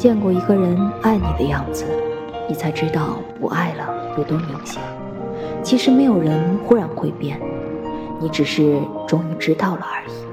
见过一个人爱你的样子你才知道不爱了有多明显其实没有人忽然会变你只是终于知道了而已。